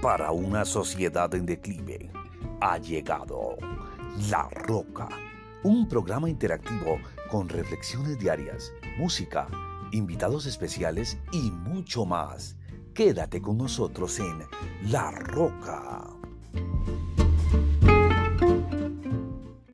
para una sociedad en declive. Ha llegado La Roca, un programa interactivo con reflexiones diarias, música, invitados especiales y mucho más. Quédate con nosotros en La Roca.